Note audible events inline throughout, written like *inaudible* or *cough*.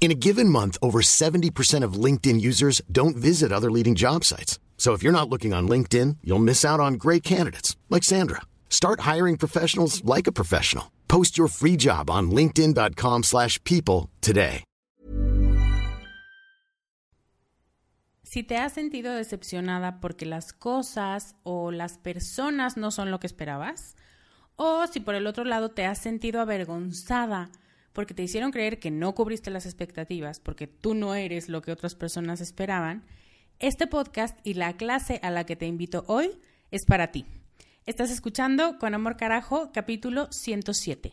In a given month, over 70% of LinkedIn users don't visit other leading job sites. So if you're not looking on LinkedIn, you'll miss out on great candidates like Sandra. Start hiring professionals like a professional. Post your free job on linkedin.com/people today. Si te has sentido decepcionada porque las cosas o las personas no son lo que esperabas, o si por el otro lado te has sentido avergonzada porque te hicieron creer que no cubriste las expectativas, porque tú no eres lo que otras personas esperaban, este podcast y la clase a la que te invito hoy es para ti. Estás escuchando Con Amor Carajo, capítulo 107.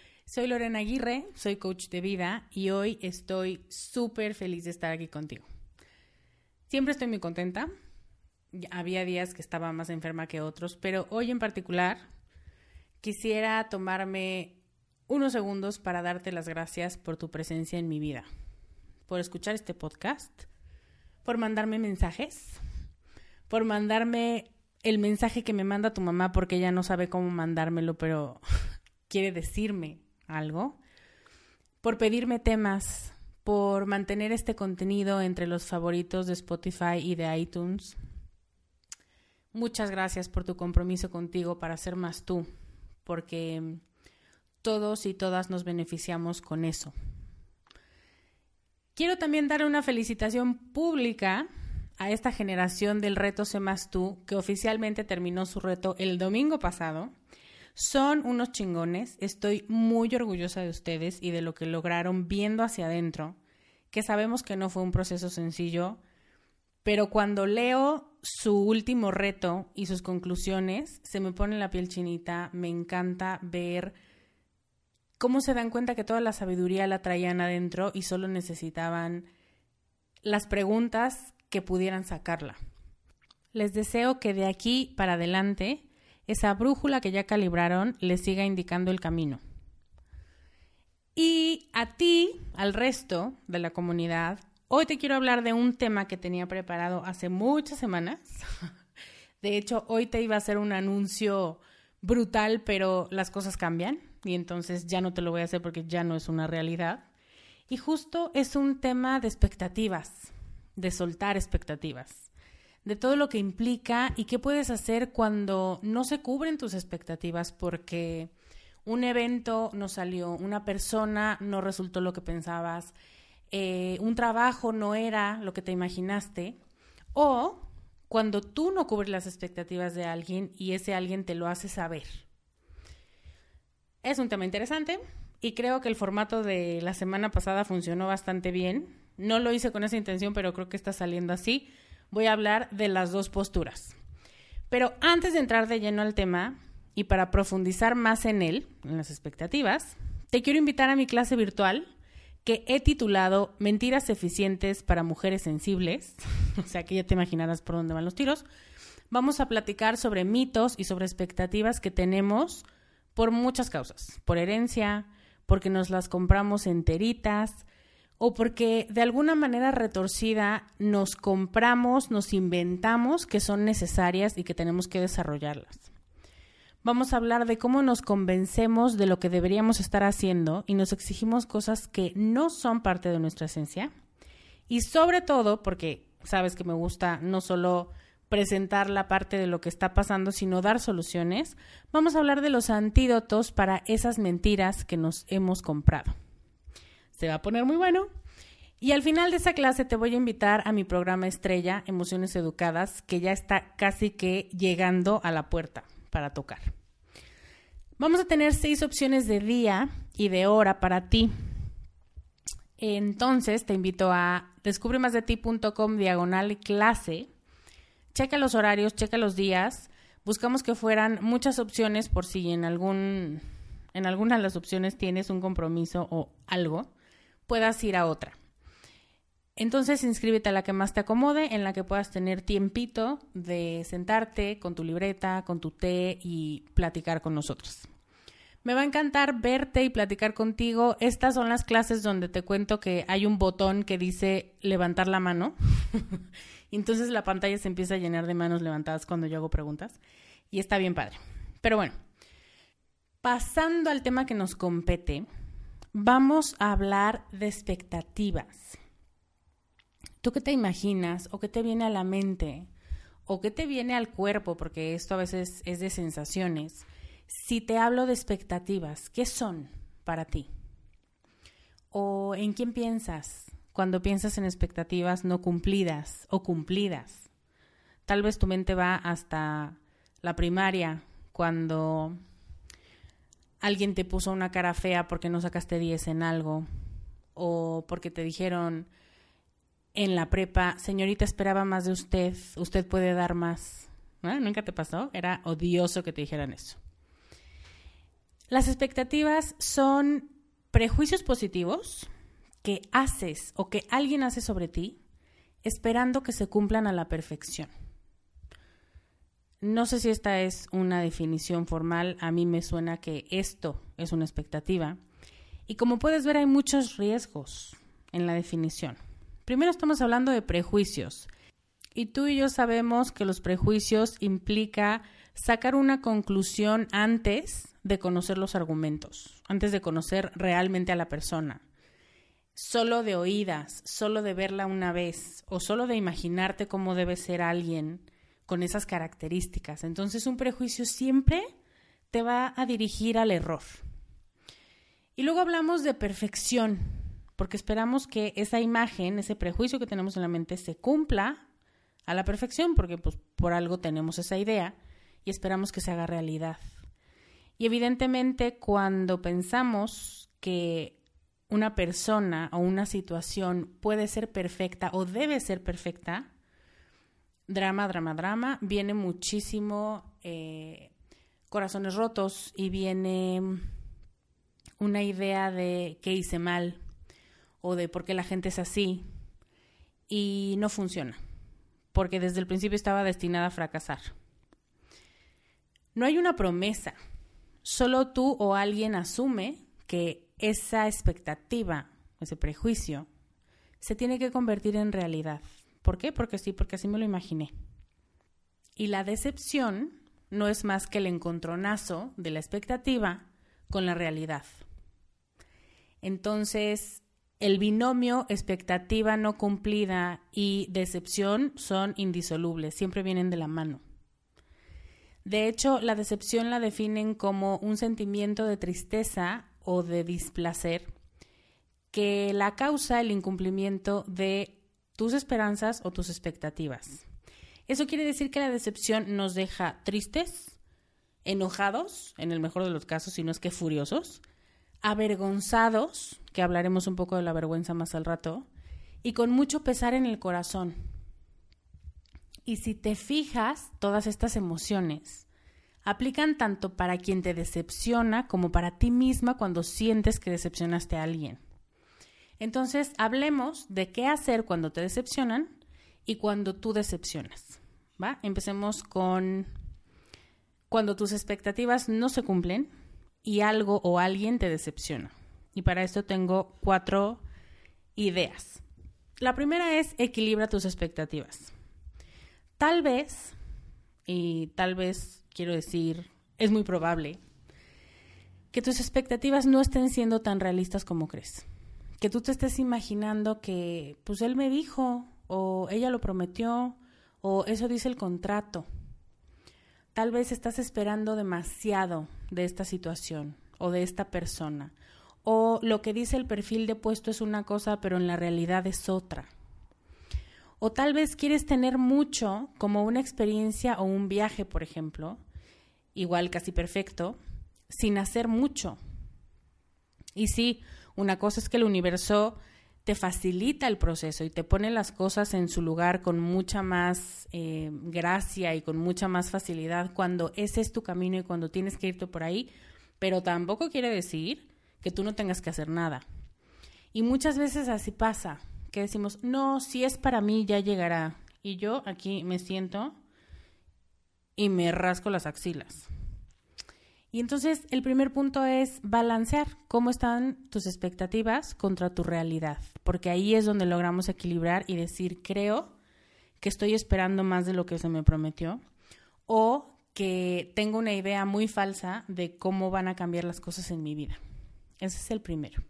soy Lorena Aguirre, soy coach de vida y hoy estoy súper feliz de estar aquí contigo. Siempre estoy muy contenta. Había días que estaba más enferma que otros, pero hoy en particular quisiera tomarme unos segundos para darte las gracias por tu presencia en mi vida, por escuchar este podcast, por mandarme mensajes, por mandarme el mensaje que me manda tu mamá porque ella no sabe cómo mandármelo, pero *laughs* quiere decirme algo, por pedirme temas, por mantener este contenido entre los favoritos de Spotify y de iTunes. Muchas gracias por tu compromiso contigo para ser más tú, porque todos y todas nos beneficiamos con eso. Quiero también dar una felicitación pública a esta generación del reto Sé más tú, que oficialmente terminó su reto el domingo pasado son unos chingones, estoy muy orgullosa de ustedes y de lo que lograron viendo hacia adentro, que sabemos que no fue un proceso sencillo, pero cuando leo su último reto y sus conclusiones, se me pone la piel chinita, me encanta ver cómo se dan cuenta que toda la sabiduría la traían adentro y solo necesitaban las preguntas que pudieran sacarla. Les deseo que de aquí para adelante esa brújula que ya calibraron les siga indicando el camino. Y a ti, al resto de la comunidad, hoy te quiero hablar de un tema que tenía preparado hace muchas semanas. *laughs* De hecho, hoy te iba a hacer un anuncio brutal, pero las cosas cambian y entonces ya no te lo voy a hacer porque ya no es una realidad. Y justo es un tema de expectativas, de soltar expectativas, de todo lo que implica y qué puedes hacer cuando no se cubren tus expectativas porque un evento no salió, una persona no resultó lo que pensabas, eh, un trabajo no era lo que te imaginaste, o cuando tú no cubres las expectativas de alguien y ese alguien te lo hace saber. Es un tema interesante y creo que el formato de la semana pasada funcionó bastante bien. No lo hice con esa intención, pero creo que está saliendo así. Voy a hablar de las dos posturas. Pero antes de entrar de lleno al tema, y para profundizar más en él, en las expectativas, te quiero invitar a mi clase virtual que he titulado Mentiras eficientes para mujeres sensibles. o sea que ya te imaginarás por dónde van los tiros. Vamos a platicar sobre mitos y sobre expectativas que tenemos por muchas causas. Por herencia, porque nos las compramos enteritas o porque de alguna manera retorcida nos compramos, nos inventamos que son necesarias y que tenemos que desarrollarlas vamos a hablar de cómo nos convencemos de lo que deberíamos estar haciendo y nos exigimos cosas que no son parte de nuestra esencia. Y sobre todo, porque sabes que me gusta no solo presentar la parte de lo que está pasando, sino dar soluciones, vamos a hablar de los antídotos para esas mentiras que nos hemos comprado. Se va a poner muy bueno. Y al final de esa clase te voy a invitar a mi programa estrella, Emociones Educadas, que ya está casi que llegando a la puerta para tocar. Vamos a tener seis opciones de día y de hora para ti. Entonces te invito a descubremasdeti.com diagonal clase. Checa los horarios, checa los días. Buscamos que fueran muchas opciones por si en algún en alguna de las opciones tienes un compromiso o algo, puedas ir a otra. Entonces inscríbete a la que más te acomode, en la que puedas tener tiempito de sentarte con tu libreta, con tu té y platicar con nosotros. Me va a encantar verte y platicar contigo. Estas son las clases donde te cuento que hay un botón que dice levantar la mano. *laughs* Entonces la pantalla se empieza a llenar de manos levantadas cuando yo hago preguntas. Y está bien padre. Pero bueno, pasando al tema que nos compete, vamos a hablar de expectativas. ¿Tú qué te imaginas o qué te viene a la mente o qué te viene al cuerpo? Porque esto a veces es de sensaciones. Si te hablo de expectativas, ¿qué son para ti? ¿O en quién piensas cuando piensas en expectativas no cumplidas o cumplidas? Tal vez tu mente va hasta la primaria, cuando alguien te puso una cara fea porque no sacaste 10 en algo, o porque te dijeron, en la prepa, señorita, esperaba más de usted, usted puede dar más. ¿Nunca te pasó? Era odioso que te dijeran eso. Las expectativas son prejuicios positivos que haces o que alguien hace sobre ti esperando que se cumplan a la perfección. No sé si esta es una definición formal, a mí me suena que esto es una expectativa. Y como puedes ver hay muchos riesgos en la definición. Primero estamos hablando de prejuicios. Y tú y yo sabemos que los prejuicios implica sacar una conclusión antes de conocer los argumentos, antes de conocer realmente a la persona. Solo de oídas, solo de verla una vez o solo de imaginarte cómo debe ser alguien con esas características. Entonces un prejuicio siempre te va a dirigir al error. Y luego hablamos de perfección porque esperamos que esa imagen, ese prejuicio que tenemos en la mente se cumpla a la perfección, porque pues, por algo tenemos esa idea y esperamos que se haga realidad. Y evidentemente cuando pensamos que una persona o una situación puede ser perfecta o debe ser perfecta, drama, drama, drama, viene muchísimo eh, corazones rotos y viene una idea de que hice mal, o de por qué la gente es así y no funciona, porque desde el principio estaba destinada a fracasar. No hay una promesa, solo tú o alguien asume que esa expectativa, ese prejuicio, se tiene que convertir en realidad. ¿Por qué? Porque sí, porque así me lo imaginé. Y la decepción no es más que el encontronazo de la expectativa con la realidad. Entonces, el binomio expectativa no cumplida y decepción son indisolubles, siempre vienen de la mano. De hecho, la decepción la definen como un sentimiento de tristeza o de displacer que la causa el incumplimiento de tus esperanzas o tus expectativas. Eso quiere decir que la decepción nos deja tristes, enojados, en el mejor de los casos, si no es que furiosos, avergonzados, que hablaremos un poco de la vergüenza más al rato, y con mucho pesar en el corazón. Y si te fijas, todas estas emociones aplican tanto para quien te decepciona como para ti misma cuando sientes que decepcionaste a alguien. Entonces, hablemos de qué hacer cuando te decepcionan y cuando tú decepcionas. ¿Va? Empecemos con cuando tus expectativas no se cumplen y algo o alguien te decepciona. Y para esto tengo cuatro ideas. La primera es equilibra tus expectativas. Tal vez, y tal vez quiero decir, es muy probable, que tus expectativas no estén siendo tan realistas como crees que tú te estés imaginando que, pues él me dijo, o ella lo prometió, o eso dice el contrato. Tal vez estás esperando demasiado de esta situación o de esta persona, o lo que dice el perfil de puesto es una cosa, pero en la realidad es otra. O tal vez quieres tener mucho, como una experiencia o un viaje, por ejemplo, igual casi perfecto, sin hacer mucho. Y sí, una cosa es que el universo te facilita el proceso y te pone las cosas en su lugar con mucha más eh, gracia y con mucha más facilidad cuando ese es tu camino y cuando tienes que irte por ahí, pero tampoco quiere decir que tú no tengas que hacer nada. Y muchas veces así pasa, que decimos, no, si es para mí ya llegará. Y yo aquí me siento y me rasco las axilas. Y entonces el primer punto es balancear cómo están tus expectativas contra tu realidad, porque ahí es donde logramos equilibrar y decir, creo que estoy esperando más de lo que se me prometió o que tengo una idea muy falsa de cómo van a cambiar las cosas en mi vida. Ese es el primero.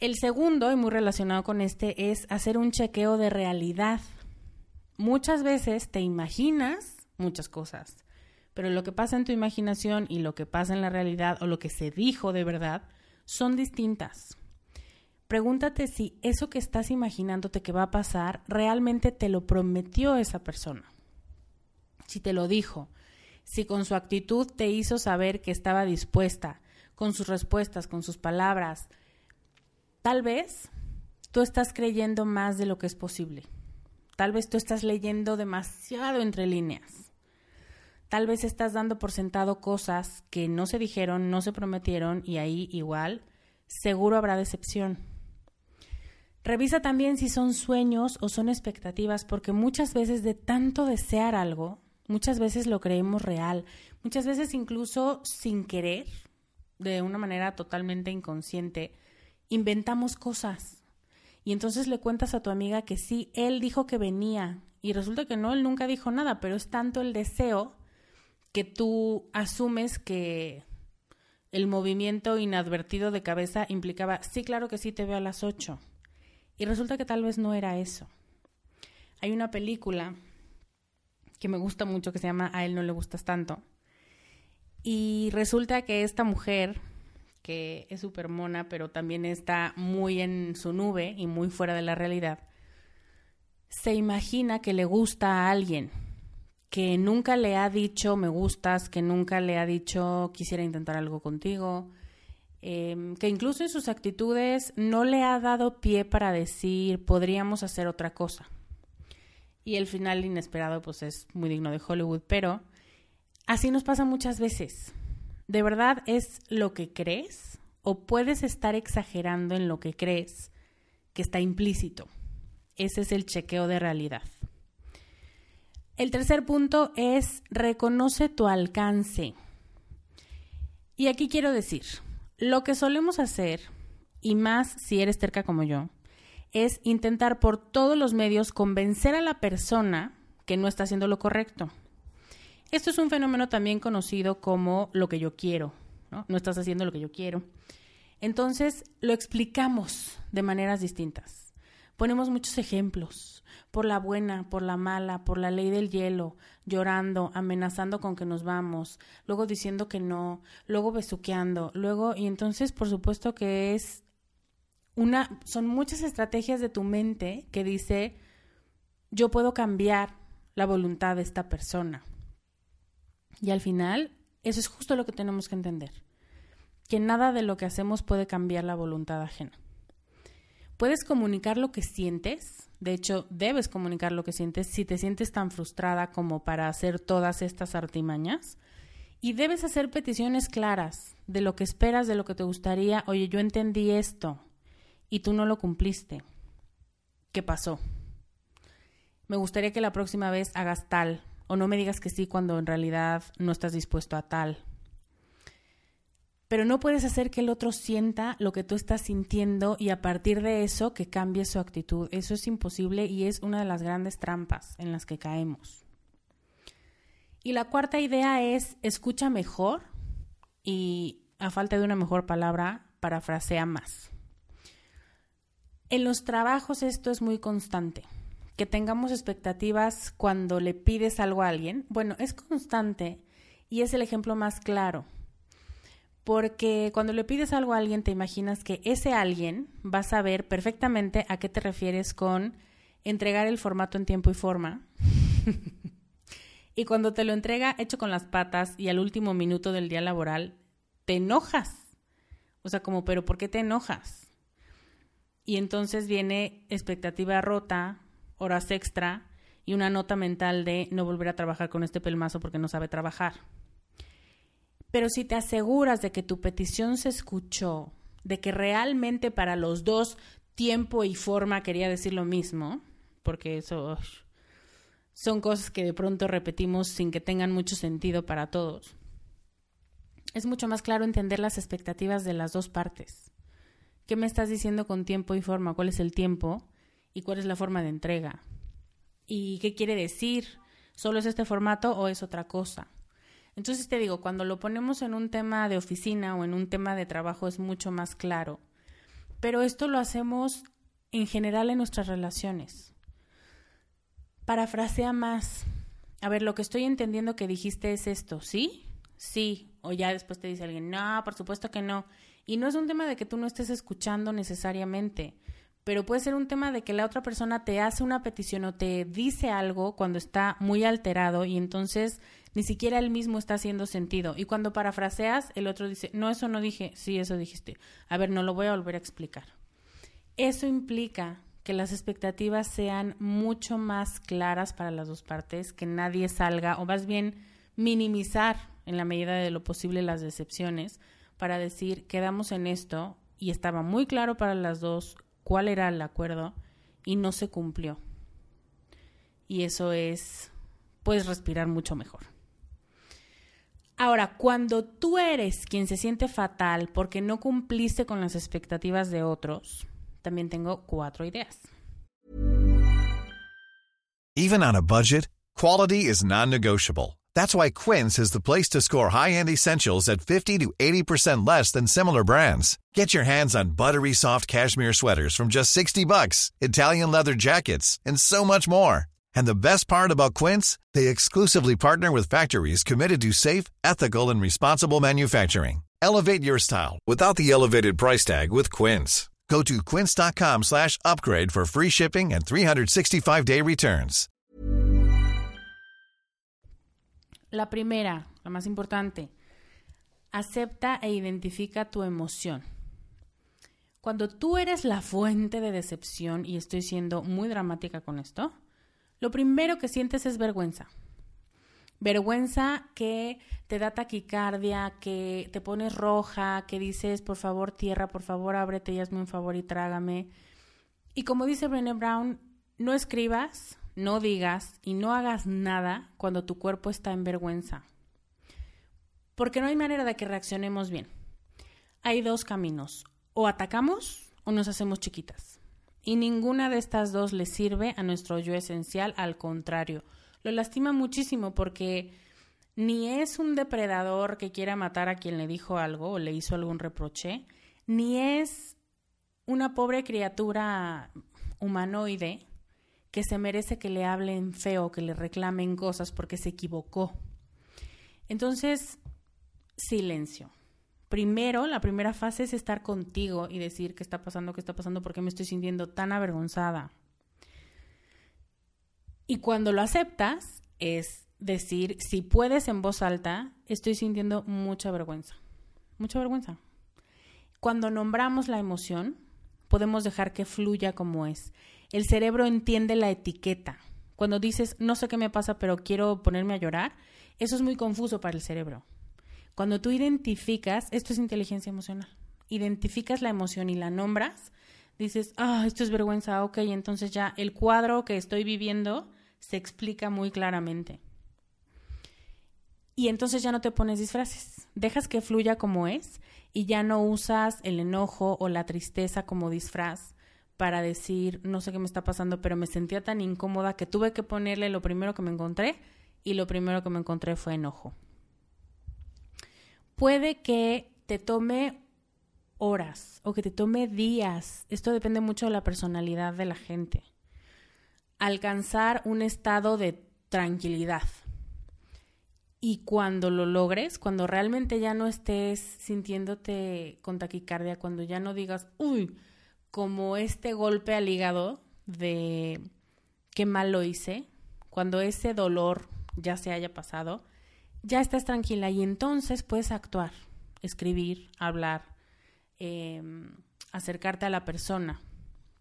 El segundo, y muy relacionado con este, es hacer un chequeo de realidad. Muchas veces te imaginas muchas cosas pero lo que pasa en tu imaginación y lo que pasa en la realidad o lo que se dijo de verdad son distintas. Pregúntate si eso que estás imaginándote que va a pasar realmente te lo prometió esa persona. Si te lo dijo, si con su actitud te hizo saber que estaba dispuesta, con sus respuestas, con sus palabras, tal vez tú estás creyendo más de lo que es posible. Tal vez tú estás leyendo demasiado entre líneas. Tal vez estás dando por sentado cosas que no se dijeron, no se prometieron y ahí igual seguro habrá decepción. Revisa también si son sueños o son expectativas, porque muchas veces de tanto desear algo, muchas veces lo creemos real, muchas veces incluso sin querer, de una manera totalmente inconsciente, inventamos cosas. Y entonces le cuentas a tu amiga que sí, él dijo que venía, y resulta que no, él nunca dijo nada, pero es tanto el deseo que tú asumes que el movimiento inadvertido de cabeza implicaba, sí, claro que sí, te veo a las 8. Y resulta que tal vez no era eso. Hay una película que me gusta mucho que se llama A él no le gustas tanto. Y resulta que esta mujer, que es súper mona, pero también está muy en su nube y muy fuera de la realidad, se imagina que le gusta a alguien que nunca le ha dicho me gustas, que nunca le ha dicho quisiera intentar algo contigo, em, que incluso en sus actitudes no le ha dado pie para decir podríamos hacer otra cosa. Y el final inesperado pues es muy digno de Hollywood, pero así nos pasa muchas veces. ¿De verdad es lo que crees o puedes estar exagerando en lo que crees que está implícito? Ese es el chequeo de realidad. El tercer punto es reconoce tu alcance. Y aquí quiero decir, lo que solemos hacer, y más si eres terca como yo, es intentar por todos los medios convencer a la persona que no está haciendo lo correcto. Esto es un fenómeno también conocido como lo que yo quiero, ¿no? No estás haciendo lo que yo quiero. Entonces lo explicamos de maneras distintas. Ponemos muchos ejemplos, por la buena, por la mala, por la ley del hielo, llorando, amenazando con que nos vamos, luego diciendo que no, luego besuqueando, luego, y entonces por supuesto que es una, son muchas estrategias de tu mente que dice, yo puedo cambiar la voluntad de esta persona. Y al final, eso es justo lo que tenemos que entender, que nada de lo que hacemos puede cambiar la voluntad ajena. Puedes comunicar lo que sientes, de hecho debes comunicar lo que sientes si te sientes tan frustrada como para hacer todas estas artimañas. Y debes hacer peticiones claras de lo que esperas, de lo que te gustaría. Oye, yo entendí esto y tú no lo cumpliste. ¿Qué pasó? Me gustaría que la próxima vez hagas tal o no me digas que sí cuando en realidad no estás dispuesto a tal pero no puedes hacer que el otro sienta lo que tú estás sintiendo y a partir de eso que cambie su actitud. Eso es imposible y es una de las grandes trampas en las que caemos. Y la cuarta idea es escucha mejor y a falta de una mejor palabra, parafrasea más. En los trabajos esto es muy constante. Que tengamos expectativas cuando le pides algo a alguien, bueno, es constante y es el ejemplo más claro porque cuando le pides algo a alguien te imaginas que ese alguien va a saber perfectamente a qué te refieres con entregar el formato en tiempo y forma. *laughs* y cuando te lo entrega hecho con las patas y al último minuto del día laboral, te enojas. O sea, como, pero ¿por qué te enojas? Y entonces viene expectativa rota, horas extra y una nota mental de no volver a trabajar con este pelmazo porque no sabe trabajar. Pero si te aseguras de que tu petición se escuchó, de que realmente para los dos tiempo y forma quería decir lo mismo, porque eso son cosas que de pronto repetimos sin que tengan mucho sentido para todos. Es mucho más claro entender las expectativas de las dos partes. ¿Qué me estás diciendo con tiempo y forma? ¿Cuál es el tiempo? ¿Y cuál es la forma de entrega? ¿Y qué quiere decir? ¿Solo es este formato o es otra cosa? Entonces te digo, cuando lo ponemos en un tema de oficina o en un tema de trabajo es mucho más claro. Pero esto lo hacemos en general en nuestras relaciones. Parafrasea más. A ver, lo que estoy entendiendo que dijiste es esto, ¿sí? Sí. O ya después te dice alguien, no, por supuesto que no. Y no es un tema de que tú no estés escuchando necesariamente pero puede ser un tema de que la otra persona te hace una petición o te dice algo cuando está muy alterado y entonces ni siquiera él mismo está haciendo sentido. Y cuando parafraseas, el otro dice, no, eso no dije, sí, eso dijiste. A ver, no lo voy a volver a explicar. Eso implica que las expectativas sean mucho más claras para las dos partes, que nadie salga, o más bien minimizar en la medida de lo posible las decepciones, para decir, quedamos en esto y estaba muy claro para las dos cuál era el acuerdo y no se cumplió. Y eso es, puedes respirar mucho mejor. Ahora, cuando tú eres quien se siente fatal porque no cumpliste con las expectativas de otros, también tengo cuatro ideas. Even on a budget, quality is non-negotiable. That's why Quince is the place to score high-end essentials at 50 to 80% less than similar brands. Get your hands on buttery soft cashmere sweaters from just 60 bucks, Italian leather jackets, and so much more. And the best part about Quince, they exclusively partner with factories committed to safe, ethical, and responsible manufacturing. Elevate your style without the elevated price tag with Quince. Go to quince.com slash upgrade for free shipping and 365-day returns. La primera, la más importante, acepta e identifica tu emoción. Cuando tú eres la fuente de decepción, y estoy siendo muy dramática con esto, lo primero que sientes es vergüenza. Vergüenza que te da taquicardia, que te pones roja, que dices, por favor, tierra, por favor, ábrete y hazme un favor y trágame. Y como dice Brené Brown, no escribas, no digas y no hagas nada cuando tu cuerpo está en vergüenza. Porque no hay manera de que reaccionemos bien. Hay dos caminos. O atacamos o nos hacemos chiquitas. Y ninguna de estas dos le sirve a nuestro yo esencial, al contrario, lo lastima muchísimo porque ni es un depredador que quiera matar a quien le dijo algo o le hizo algún reproche, ni es una pobre criatura humanoide que se merece que le hablen feo, que le reclamen cosas porque se equivocó. Entonces, silencio. Primero, la primera fase es estar contigo y decir qué está pasando, qué está pasando, por qué me estoy sintiendo tan avergonzada. Y cuando lo aceptas, es decir, si puedes en voz alta, estoy sintiendo mucha vergüenza. Mucha vergüenza. Cuando nombramos la emoción, podemos dejar que fluya como es. El cerebro entiende la etiqueta. Cuando dices, no sé qué me pasa, pero quiero ponerme a llorar, eso es muy confuso para el cerebro. Cuando tú identificas, esto es inteligencia emocional, identificas la emoción y la nombras, dices, ah, esto es vergüenza, ok, entonces ya el cuadro que estoy viviendo se explica muy claramente. Y entonces ya no te pones disfraces, dejas que fluya como es y ya no usas el enojo o la tristeza como disfraz para decir, no sé qué me está pasando, pero me sentía tan incómoda que tuve que ponerle lo primero que me encontré y lo primero que me encontré fue enojo. Puede que te tome horas o que te tome días, esto depende mucho de la personalidad de la gente, alcanzar un estado de tranquilidad. Y cuando lo logres, cuando realmente ya no estés sintiéndote con taquicardia, cuando ya no digas, uy, como este golpe al hígado de qué mal lo hice, cuando ese dolor ya se haya pasado, ya estás tranquila y entonces puedes actuar, escribir, hablar, em, acercarte a la persona.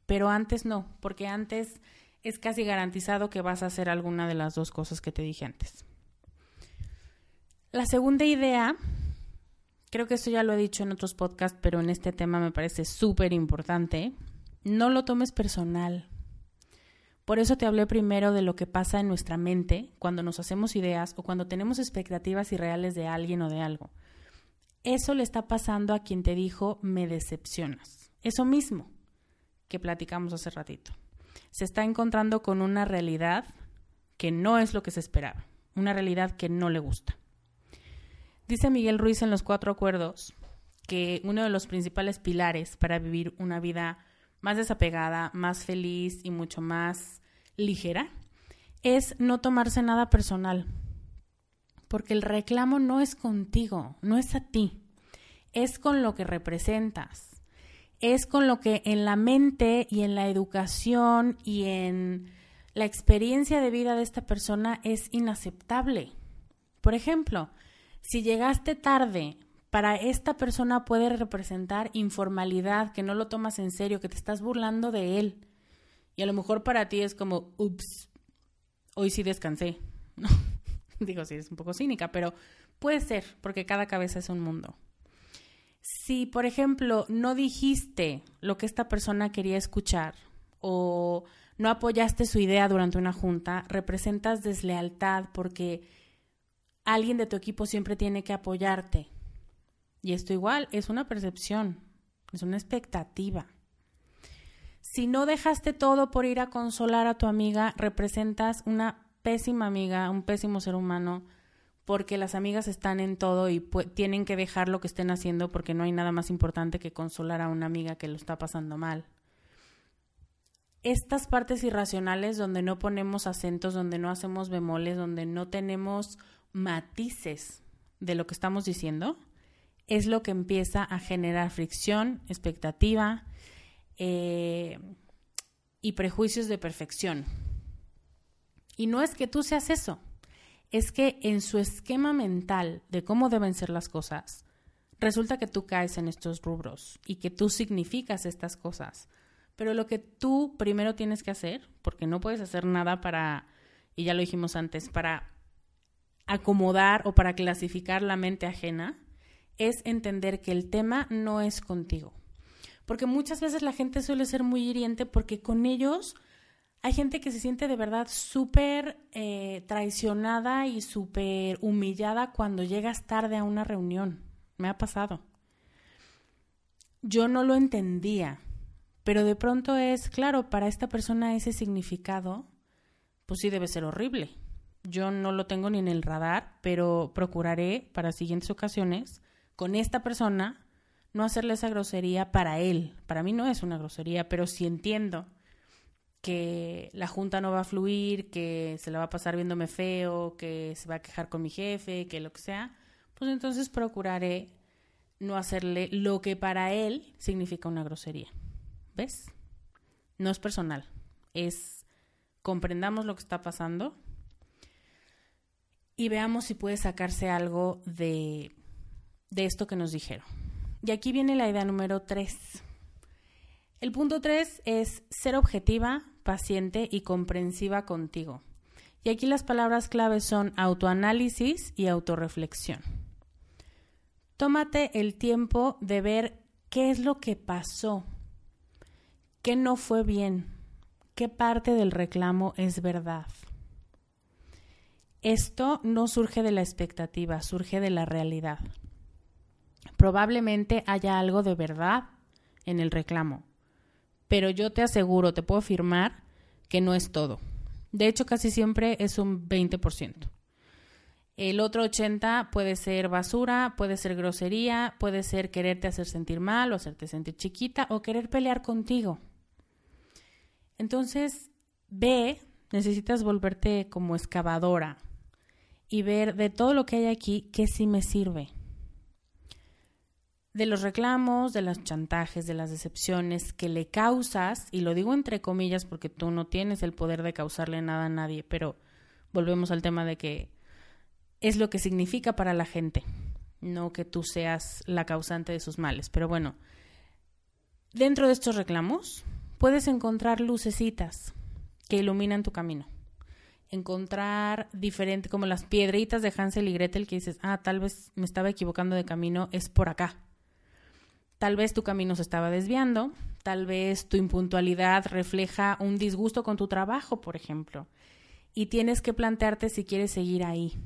Pero antes no, porque antes es casi garantizado que vas a hacer alguna de las dos cosas que te dije antes. La segunda idea creo que esto ya lo he dicho en otros podcasts, pero en este tema me parece súper importante. No lo tomes personal. Por eso te hablé primero de lo que pasa en nuestra mente cuando nos hacemos ideas o cuando tenemos expectativas irreales de alguien o de algo. Eso le está pasando a quien te dijo me decepcionas. Eso mismo que platicamos hace ratito. Se está encontrando con una realidad que no es lo que se esperaba, una realidad que no le gusta. Dice Miguel Ruiz en Los Cuatro Acuerdos que uno de los principales pilares para vivir una vida más desapegada, más feliz y mucho más ligera es no tomarse nada personal. Porque el reclamo no es contigo, no es a ti, es con lo que representas, es con lo que en la mente y en la educación y en la experiencia de vida de esta persona es inaceptable. Por ejemplo, si llegaste tarde, para esta persona puede representar informalidad, que no lo tomas en serio, que te estás burlando de él. Y a lo mejor para ti es como, ups, hoy sí descansé. *laughs* Digo, sí, es un poco cínica, pero puede ser, porque cada cabeza es un mundo. Si, por ejemplo, no dijiste lo que esta persona quería escuchar o no apoyaste su idea durante una junta, representas deslealtad porque alguien de tu equipo siempre tiene que apoyarte. Y esto igual es una percepción, es una expectativa. Si no dejaste todo por ir a consolar a tu amiga, representas una pésima amiga, un pésimo ser humano, porque las amigas están en todo y tienen que dejar lo que estén haciendo porque no hay nada más importante que consolar a una amiga que lo está pasando mal. Estas partes irracionales donde no ponemos acentos, donde no hacemos bemoles, donde no tenemos matices de lo que estamos diciendo, es lo que empieza a generar fricción, expectativa eh, y prejuicios de perfección. Y no es que tú seas eso, es que en su esquema mental de cómo deben ser las cosas, resulta que tú caes en estos rubros y que tú significas estas cosas. Pero lo que tú primero tienes que hacer, porque no puedes hacer nada para, y ya lo dijimos antes, para acomodar o para clasificar la mente ajena es entender que el tema no es contigo. Porque muchas veces la gente suele ser muy hiriente porque con ellos hay gente que se siente de verdad súper eh, traicionada y súper humillada cuando llegas tarde a una reunión. Me ha pasado. Yo no lo entendía, pero de pronto es, claro, para esta persona ese significado, pues sí debe ser horrible. Yo no lo tengo ni en el radar, pero procuraré para siguientes ocasiones con esta persona no hacerle esa grosería para él. Para mí no es una grosería, pero si entiendo que la junta no va a fluir, que se la va a pasar viéndome feo, que se va a quejar con mi jefe, que lo que sea, pues entonces procuraré no hacerle lo que para él significa una grosería. ¿Ves? No es personal, es comprendamos lo que está pasando y veamos si puede sacarse algo de, de esto que nos dijeron. Y aquí viene la idea número tres. El punto tres es ser objetiva, paciente y comprensiva contigo. Y aquí las palabras claves son autoanálisis y autorreflexión. Tómate el tiempo de ver qué es lo que pasó, qué no fue bien, qué parte del reclamo es verdad. Esto no surge de la expectativa, surge de la realidad. Probablemente haya algo de verdad en el reclamo, pero yo te aseguro, te puedo afirmar que no es todo. De hecho, casi siempre es un 20%. El otro 80 puede ser basura, puede ser grosería, puede ser quererte hacer sentir mal o hacerte sentir chiquita o querer pelear contigo. Entonces, ve, necesitas volverte como excavadora y ver de todo lo que hay aquí qué sí me sirve. De los reclamos, de los chantajes, de las decepciones que le causas, y lo digo entre comillas porque tú no tienes el poder de causarle nada a nadie, pero volvemos al tema de que es lo que significa para la gente, no que tú seas la causante de sus males. Pero bueno, dentro de estos reclamos puedes encontrar lucecitas que iluminan tu camino. Encontrar diferente, como las piedritas de Hansel y Gretel que dices, ah, tal vez me estaba equivocando de camino, es por acá. Tal vez tu camino se estaba desviando, tal vez tu impuntualidad refleja un disgusto con tu trabajo, por ejemplo, y tienes que plantearte si quieres seguir ahí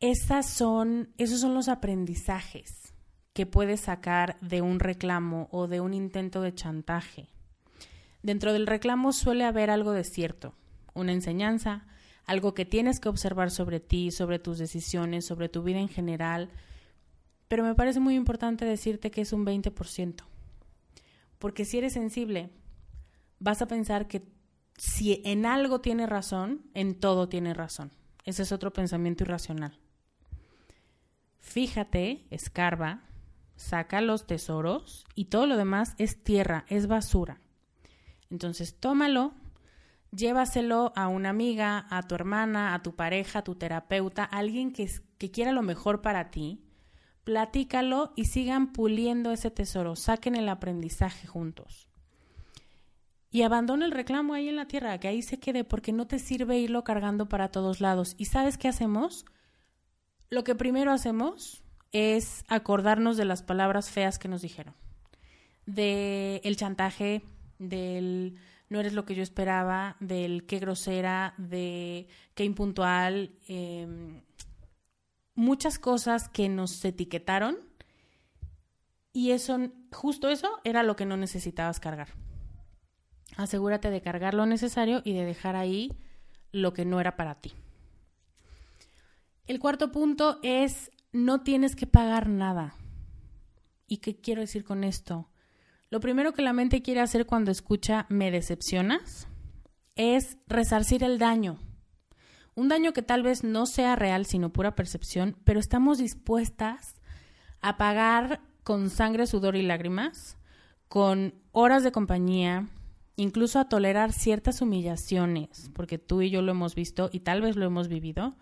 esas son, esos son los aprendizajes que puedes sacar de un reclamo o de un intento de chantaje. Dentro del reclamo suele haber algo de cierto, una enseñanza, algo que tienes que observar sobre ti, sobre tus decisiones, sobre tu vida en general, pero me parece muy importante decirte que es un 20%, porque si eres sensible, vas a pensar que si en algo tiene razón, en todo tiene razón. Ese es otro pensamiento irracional fíjate, escarba, saca los tesoros y todo lo demás es tierra, es basura. Entonces tómalo, llévaselo a una amiga, a tu hermana, a tu pareja, a tu terapeuta, a alguien que, que quiera lo mejor para ti, platícalo y sigan puliendo ese tesoro, saquen el aprendizaje juntos. Y abandona el reclamo ahí en la tierra, que ahí se quede porque no te sirve irlo cargando para todos lados. ¿Y sabes qué hacemos? lo que primero hacemos es acordarnos de las palabras feas que nos dijeron, del el chantaje, del no eres lo que yo esperaba, del qué grosera, de qué impuntual, em, muchas cosas que nos etiquetaron y eso, justo eso era lo que no necesitabas cargar. Asegúrate de cargar lo necesario y de dejar ahí lo que no era para ti. El cuarto punto es no tienes que pagar nada. ¿Y qué quiero decir con esto? Lo primero que la mente quiere hacer cuando escucha me decepcionas es resarcir el daño. Un daño que tal vez no sea real, sino pura percepción, pero estamos dispuestas a pagar con sangre, sudor y lágrimas, con horas de compañía, incluso a tolerar ciertas humillaciones, porque tú y yo lo hemos visto y tal vez lo hemos vivido,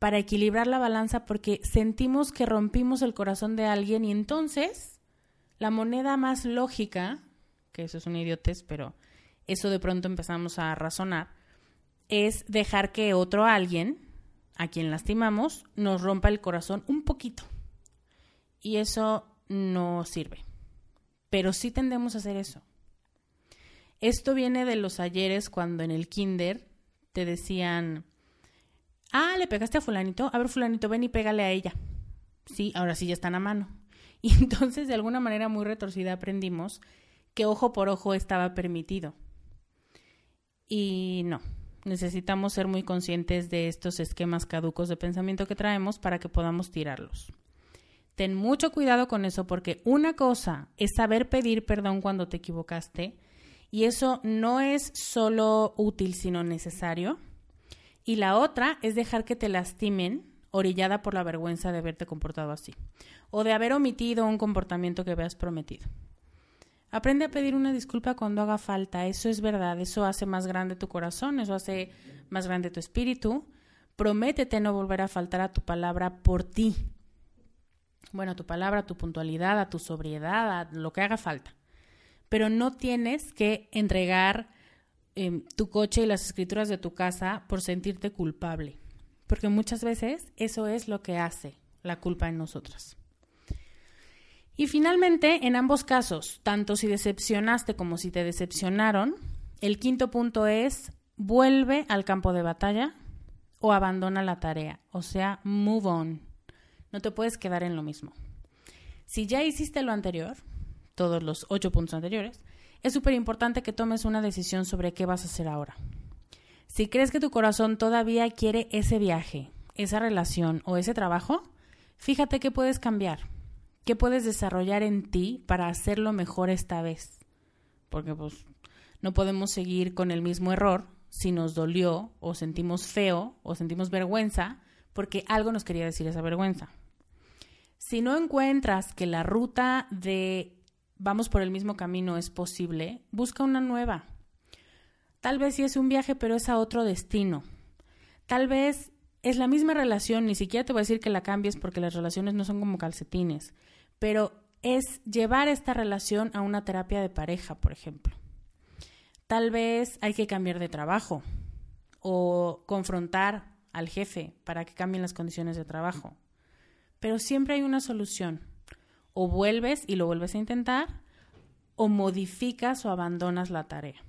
para equilibrar la balanza porque sentimos que rompimos el corazón de alguien y entonces la moneda más lógica, que eso es un idiotez, pero eso de pronto empezamos a razonar, es dejar que otro alguien, a quien lastimamos, nos rompa el corazón un poquito. Y eso no sirve. Pero sí tendemos a hacer eso. Esto viene de los ayeres cuando en el kinder te decían, Ah, le pegaste a fulanito. A ver, fulanito, ven y pégale a ella. Sí, ahora sí ya están a mano. *laughs* Y entonces, de alguna manera muy retorcida, aprendimos que ojo por ojo estaba permitido. Y no, necesitamos ser muy conscientes de estos esquemas caducos de pensamiento que traemos para que podamos tirarlos. Ten mucho cuidado con eso porque una cosa es saber pedir perdón cuando te equivocaste y eso no es solo útil sino necesario. Y la otra es dejar que te lastimen orillada por la vergüenza de haberte comportado así o de haber omitido un comportamiento que habías prometido. Aprende a pedir una disculpa cuando haga falta, eso es verdad, eso hace más grande tu corazón, eso hace más grande tu espíritu. Prométete no volver a faltar a tu palabra por ti. Bueno, a tu palabra, a tu puntualidad, a tu sobriedad, a lo que haga falta. Pero no tienes que entregar em, tu coche y las escrituras de tu casa por sentirte culpable, porque muchas veces eso es lo que hace la culpa en nosotras. Y finalmente, en ambos casos, tanto si decepcionaste como si te decepcionaron, el quinto punto es vuelve al campo de batalla o abandona la tarea, o sea, move on. No te puedes quedar en lo mismo. Si ya hiciste lo anterior, todos los ocho puntos anteriores, es súper importante que tomes una decisión sobre qué vas a hacer ahora. Si crees que tu corazón todavía quiere ese viaje, esa relación o ese trabajo, fíjate qué puedes cambiar ¿Qué puedes desarrollar en ti para hacerlo mejor esta vez? Porque pues no podemos seguir con el mismo error si nos dolió o sentimos feo o sentimos vergüenza porque algo nos quería decir esa vergüenza. Si no encuentras que la ruta de vamos por el mismo camino es posible, busca una nueva. Tal vez sí es un viaje, pero es a otro destino. Tal vez es la misma relación, ni siquiera te voy a decir que la cambies porque las relaciones no son como calcetines, pero es llevar esta relación a una terapia de pareja, por ejemplo. Tal vez hay que cambiar de trabajo o confrontar al jefe para que cambien las condiciones de trabajo. Pero siempre hay una solución. O vuelves y lo vuelves a intentar, o modificas o abandonas la tarea.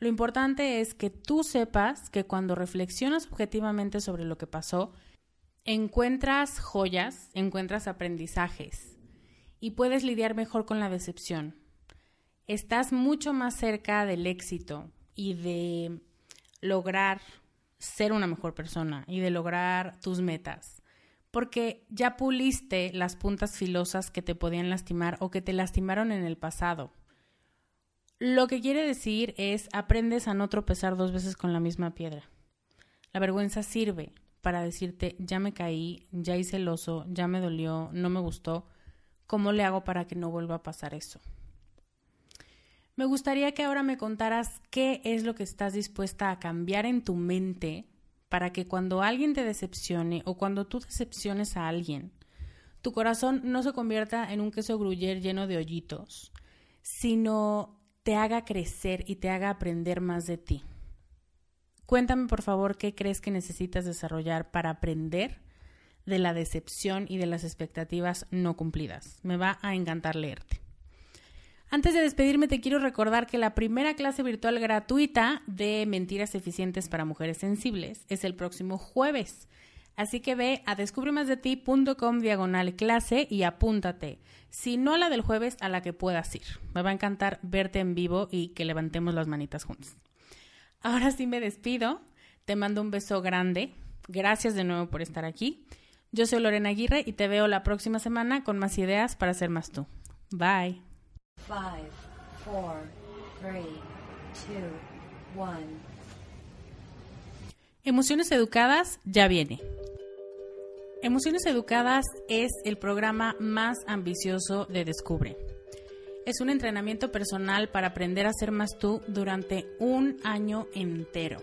Lo importante es que tú sepas que cuando reflexionas objetivamente sobre lo que pasó, encuentras joyas, encuentras aprendizajes y puedes lidiar mejor con la decepción. Estás mucho más cerca del éxito y de lograr ser una mejor persona y de lograr tus metas. Porque ya puliste las puntas filosas que te podían lastimar o que te lastimaron en el pasado. Lo que quiere decir es aprendes a no tropezar dos veces con la misma piedra. La vergüenza sirve para decirte ya me caí, ya hice el oso, ya me dolió, no me gustó. ¿Cómo le hago para que no vuelva a pasar eso? Me gustaría que ahora me contaras qué es lo que estás dispuesta a cambiar en tu mente para que cuando alguien te decepcione o cuando tú decepciones a alguien, tu corazón no se convierta en un queso gruyer lleno de hoyitos, sino te haga crecer y te haga aprender más de ti. Cuéntame por favor qué crees que necesitas desarrollar para aprender de la decepción y de las expectativas no cumplidas. Me va a encantar leerte. Antes de despedirme te quiero recordar que la primera clase virtual gratuita de Mentiras Eficientes para Mujeres Sensibles es el próximo jueves. Así que ve a descubremasdeti.com diagonal clase y apúntate. Si no a la del jueves, a la que puedas ir. Me va a encantar verte en vivo y que levantemos las manitas juntos. Ahora sí me despido. Te mando un beso grande. Gracias de nuevo por estar aquí. Yo soy Lorena Aguirre y te veo la próxima semana con más ideas para ser más tú. Bye. Five, four, three, two, one. Emociones Educadas ya viene. Emociones Educadas es el programa más ambicioso de Descubre. Es un entrenamiento personal para aprender a ser más tú durante un año entero.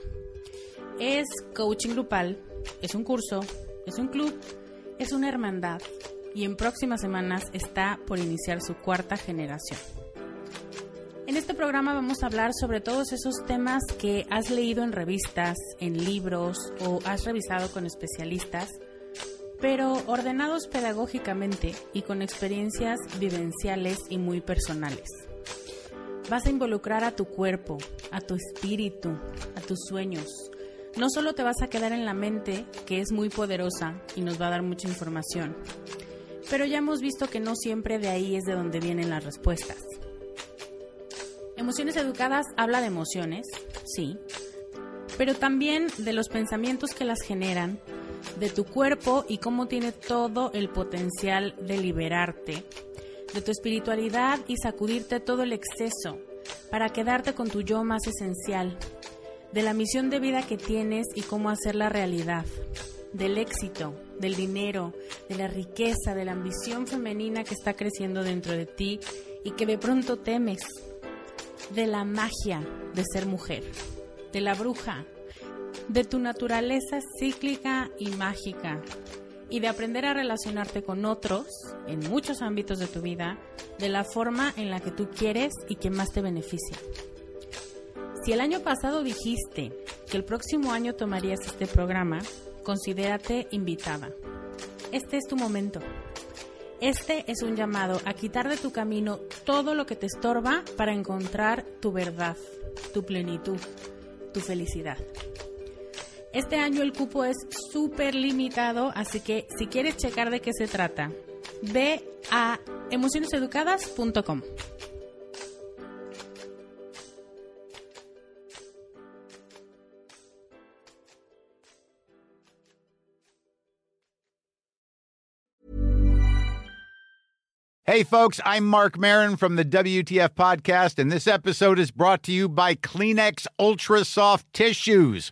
Es coaching grupal, es un curso, es un club, es una hermandad y en próximas semanas está por iniciar su cuarta generación. En este programa vamos a hablar sobre todos esos temas que has leído en revistas, en libros o has revisado con especialistas pero ordenados pedagógicamente y con experiencias vivenciales y muy personales. Vas a involucrar a tu cuerpo, a tu espíritu, a tus sueños. No solo te vas a quedar en la mente, que es muy poderosa y nos va a dar mucha información, pero ya hemos visto que no siempre de ahí es de donde vienen las respuestas. Emociones Educadas habla de emociones, sí, pero también de los pensamientos que las generan, de tu cuerpo y cómo tiene todo el potencial de liberarte, de tu espiritualidad y sacudirte todo el exceso para quedarte con tu yo más esencial, de la misión de vida que tienes y cómo hacerla realidad, del éxito, del dinero, de la riqueza, de la ambición femenina que está creciendo dentro de ti y que de pronto temes, de la magia de ser mujer, de la bruja, de tu naturaleza cíclica y mágica y de aprender a relacionarte con otros en muchos ámbitos de tu vida de la forma en la que tú quieres y que más te beneficia. Si el año pasado dijiste que el próximo año tomarías este programa, considérate invitada. Este es tu momento. Este es un llamado a quitar de tu camino todo lo que te estorba para encontrar tu verdad, tu plenitud, tu felicidad. Este año el cupo es súper limitado, así que si quieres checar de qué se trata, ve a emocioneseducadas.com. Hey, folks, I'm Mark Marin from the WTF Podcast, and this episode is brought to you by Kleenex Ultra Soft Tissues,